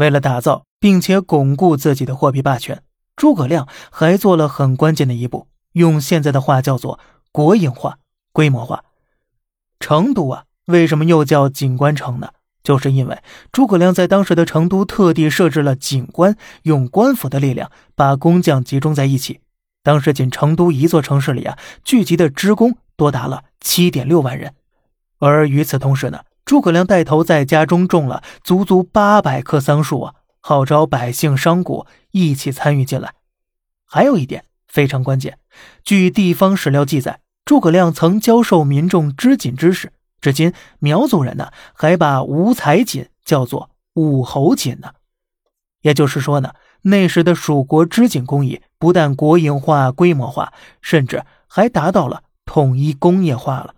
为了打造并且巩固自己的货币霸权，诸葛亮还做了很关键的一步，用现在的话叫做国营化、规模化。成都啊，为什么又叫锦官城呢？就是因为诸葛亮在当时的成都特地设置了锦官，用官府的力量把工匠集中在一起。当时仅成都一座城市里啊，聚集的职工多达了七点六万人。而与此同时呢，诸葛亮带头在家中种了足足八百棵桑树啊，号召百姓商贾一起参与进来。还有一点非常关键，据地方史料记载，诸葛亮曾教授民众织锦知识。至今，苗族人呢还把五彩锦叫做五侯锦呢。也就是说呢，那时的蜀国织锦工艺不但国营化、规模化，甚至还达到了统一工业化了。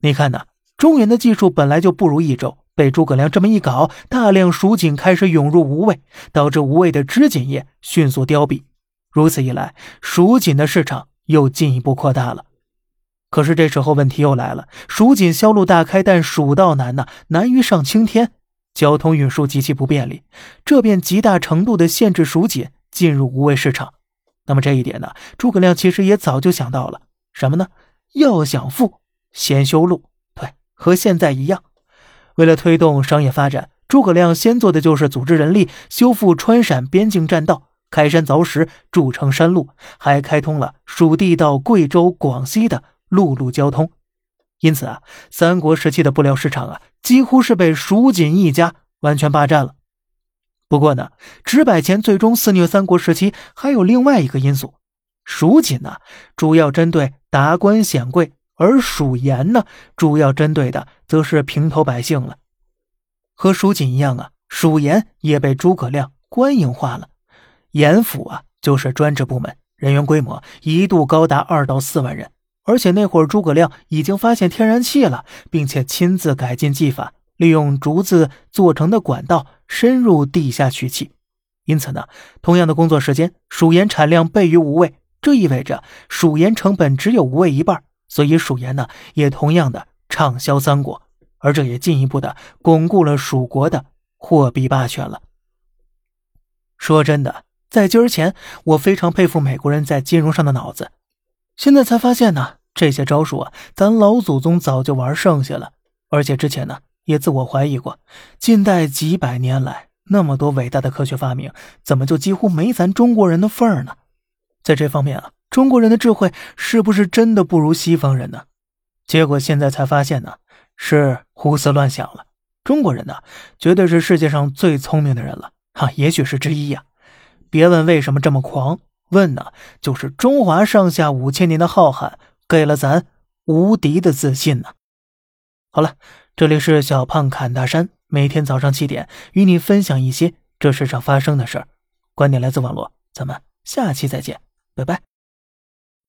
你看呢，中原的技术本来就不如益州，被诸葛亮这么一搞，大量蜀锦开始涌入吴魏，导致吴魏的织锦业迅速凋敝。如此一来，蜀锦的市场又进一步扩大了。可是这时候问题又来了，蜀锦销路大开，但蜀道难呐，难于上青天，交通运输极其不便利，这便极大程度的限制蜀锦进入吴魏市场。那么这一点呢，诸葛亮其实也早就想到了，什么呢？要想富，先修路。和现在一样。为了推动商业发展，诸葛亮先做的就是组织人力修复川陕边境栈道，开山凿石筑成山路，还开通了蜀地到贵州、广西的。陆路交通，因此啊，三国时期的布料市场啊，几乎是被蜀锦一家完全霸占了。不过呢，直百钱最终肆虐三国时期，还有另外一个因素：蜀锦呢，主要针对达官显贵，而蜀盐呢，主要针对的则是平头百姓了。和蜀锦一样啊，蜀盐也被诸葛亮官营化了。盐府啊，就是专职部门，人员规模一度高达二到四万人。而且那会儿，诸葛亮已经发现天然气了，并且亲自改进技法，利用竹子做成的管道深入地下取气。因此呢，同样的工作时间，蜀盐产量倍于吴魏，这意味着蜀盐成本只有吴魏一半，所以蜀盐呢也同样的畅销三国，而这也进一步的巩固了蜀国的货币霸权了。说真的，在今儿前，我非常佩服美国人在金融上的脑子，现在才发现呢。这些招数啊，咱老祖宗早就玩剩下了。而且之前呢，也自我怀疑过，近代几百年来那么多伟大的科学发明，怎么就几乎没咱中国人的份儿呢？在这方面啊，中国人的智慧是不是真的不如西方人呢？结果现在才发现呢，是胡思乱想了。中国人呢，绝对是世界上最聪明的人了啊，也许是之一呀。别问为什么这么狂，问呢，就是中华上下五千年的浩瀚。给了咱无敌的自信呢。好了，这里是小胖侃大山，每天早上七点与你分享一些这世上发生的事儿，观点来自网络，咱们下期再见，拜拜。